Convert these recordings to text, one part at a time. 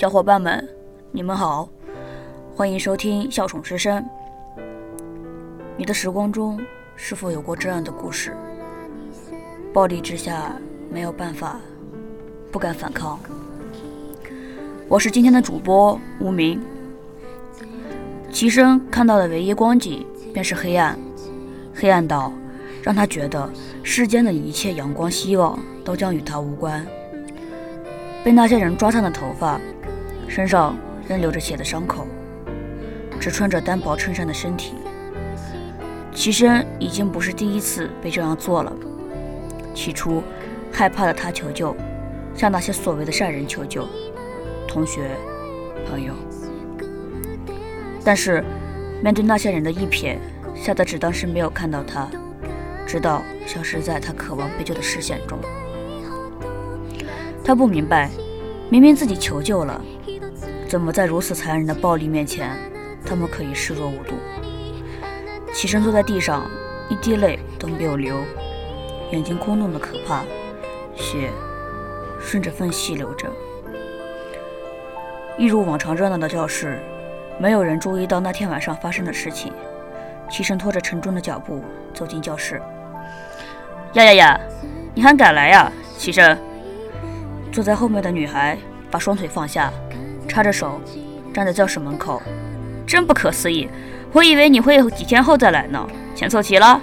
小伙伴们，你们好，欢迎收听《笑宠之声》。你的时光中是否有过这样的故事？暴力之下没有办法，不敢反抗。我是今天的主播无名。齐生看到的唯一光景便是黑暗，黑暗到让他觉得世间的一切阳光希望都将与他无关。被那些人抓伤的头发，身上仍流着血的伤口，只穿着单薄衬衫的身体。齐生已经不是第一次被这样做了。起初，害怕的他求救，向那些所谓的善人求救，同学、朋友。但是，面对那些人的一瞥，吓得只当是没有看到他，直到消失在他渴望被救的视线中。他不明白，明明自己求救了，怎么在如此残忍的暴力面前，他们可以视若无睹？起身坐在地上，一滴泪都没有流，眼睛空洞的可怕，血顺着缝隙流着。一如往常热闹的教室，没有人注意到那天晚上发生的事情。起身拖着沉重的脚步走进教室。呀呀呀，你还敢来呀？起身。坐在后面的女孩把双腿放下，插着手站在教室门口。真不可思议，我以为你会几天后再来呢。钱凑齐了？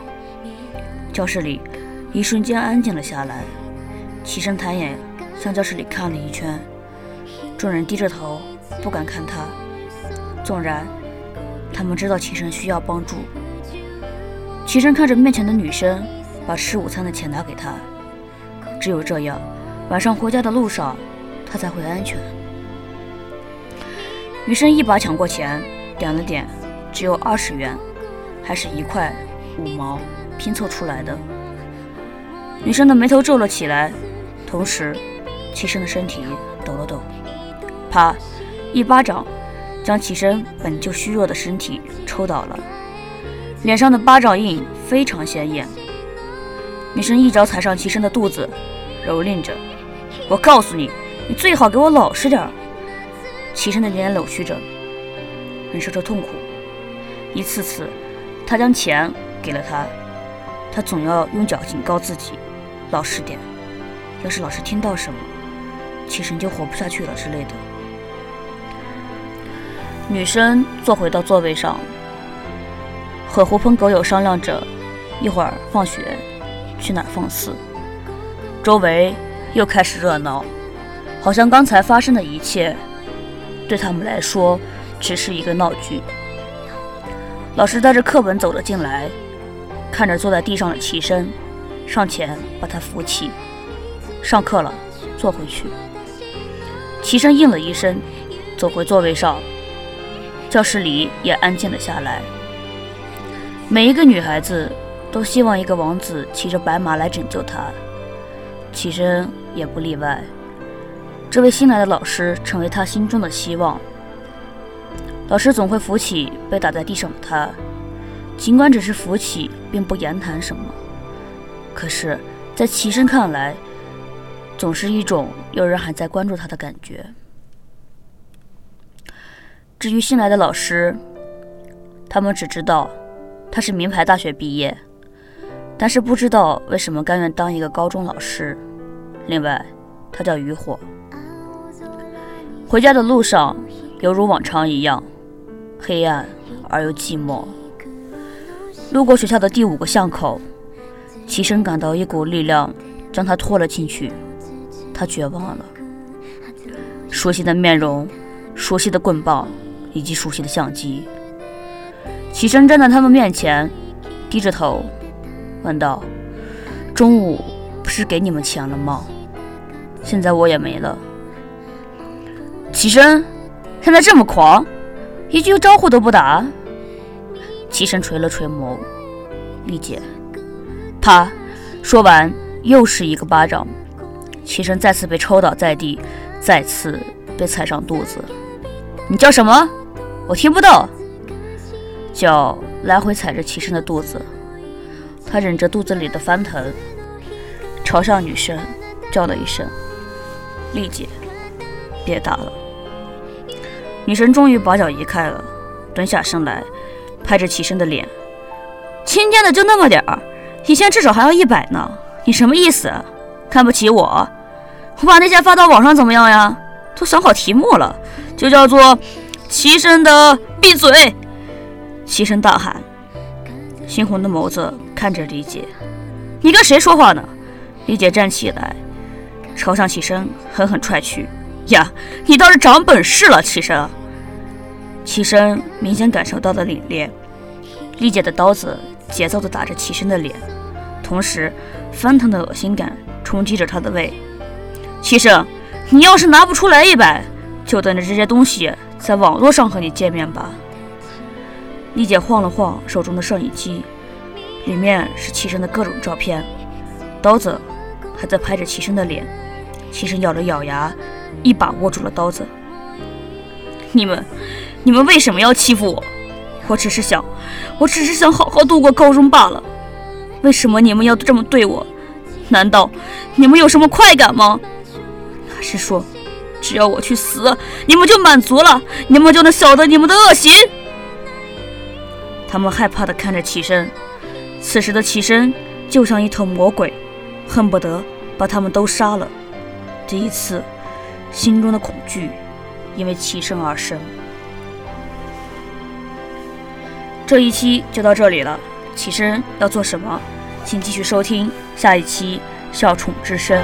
教室里一瞬间安静了下来。起身抬眼向教室里看了一圈，众人低着头不敢看他，纵然他们知道齐生需要帮助。齐生看着面前的女生，把吃午餐的钱拿给他。只有这样。晚上回家的路上，他才会安全。女生一把抢过钱，点了点，只有二十元，还是一块五毛拼凑出来的。女生的眉头皱了起来，同时，齐生的身体抖了抖，啪，一巴掌将齐生本就虚弱的身体抽倒了，脸上的巴掌印非常显眼。女生一脚踩上齐生的肚子，蹂躏着。我告诉你，你最好给我老实点儿。齐生的脸扭曲着，忍受着痛苦。一次次，他将钱给了他，他总要用脚警告自己，老实点。要是老师听到什么，齐生就活不下去了之类的。女生坐回到座位上，和狐朋狗友商量着，一会儿放学去哪儿放肆。周围。又开始热闹，好像刚才发生的一切对他们来说只是一个闹剧。老师带着课本走了进来，看着坐在地上的齐生，上前把他扶起。上课了，坐回去。齐生应了一声，走回座位上。教室里也安静了下来。每一个女孩子都希望一个王子骑着白马来拯救她。齐生也不例外。这位新来的老师成为他心中的希望。老师总会扶起被打在地上的他，尽管只是扶起，并不言谈什么，可是，在齐生看来，总是一种有人还在关注他的感觉。至于新来的老师，他们只知道他是名牌大学毕业。但是不知道为什么甘愿当一个高中老师。另外，他叫渔火。回家的路上，犹如往常一样，黑暗而又寂寞。路过学校的第五个巷口，齐生感到一股力量将他拖了进去。他绝望了。熟悉的面容，熟悉的棍棒，以及熟悉的相机。齐生站在他们面前，低着头。问道：“中午不是给你们钱了吗？现在我也没了。”齐生，现在这么狂，一句招呼都不打。齐生垂了垂眸，丽姐。啪！说完，又是一个巴掌。齐生再次被抽倒在地，再次被踩上肚子。你叫什么？我听不到。脚来回踩着齐生的肚子。他忍着肚子里的翻腾，朝向女生叫了一声：“丽姐，别打了。”女神终于把脚移开了，蹲下身来，拍着齐生的脸：“今天的就那么点儿，以前至少还要一百呢。你什么意思？看不起我？我把那些发到网上怎么样呀？都想好题目了，就叫做‘齐生的闭嘴’。”齐生大喊，猩红的眸子看着李姐：“你跟谁说话呢？”李姐站起来，朝向齐生狠狠踹去。呀，你倒是长本事了，齐生。齐生明显感受到了凛冽，丽姐的刀子节奏地打着齐生的脸，同时翻腾的恶心感冲击着他的胃。齐生，你要是拿不出来一百，就等着这些东西在网络上和你见面吧。丽姐晃了晃手中的摄影机，里面是齐生的各种照片，刀子还在拍着齐生的脸。齐生咬了咬牙。一把握住了刀子。你们，你们为什么要欺负我？我只是想，我只是想好好度过高中罢了。为什么你们要这么对我？难道你们有什么快感吗？还是说，只要我去死，你们就满足了？你们就能晓得你们的恶行？他们害怕地看着齐生，此时的齐生就像一头魔鬼，恨不得把他们都杀了。第一次。心中的恐惧因为齐声而生。这一期就到这里了，起身要做什么？请继续收听下一期《笑宠之声》。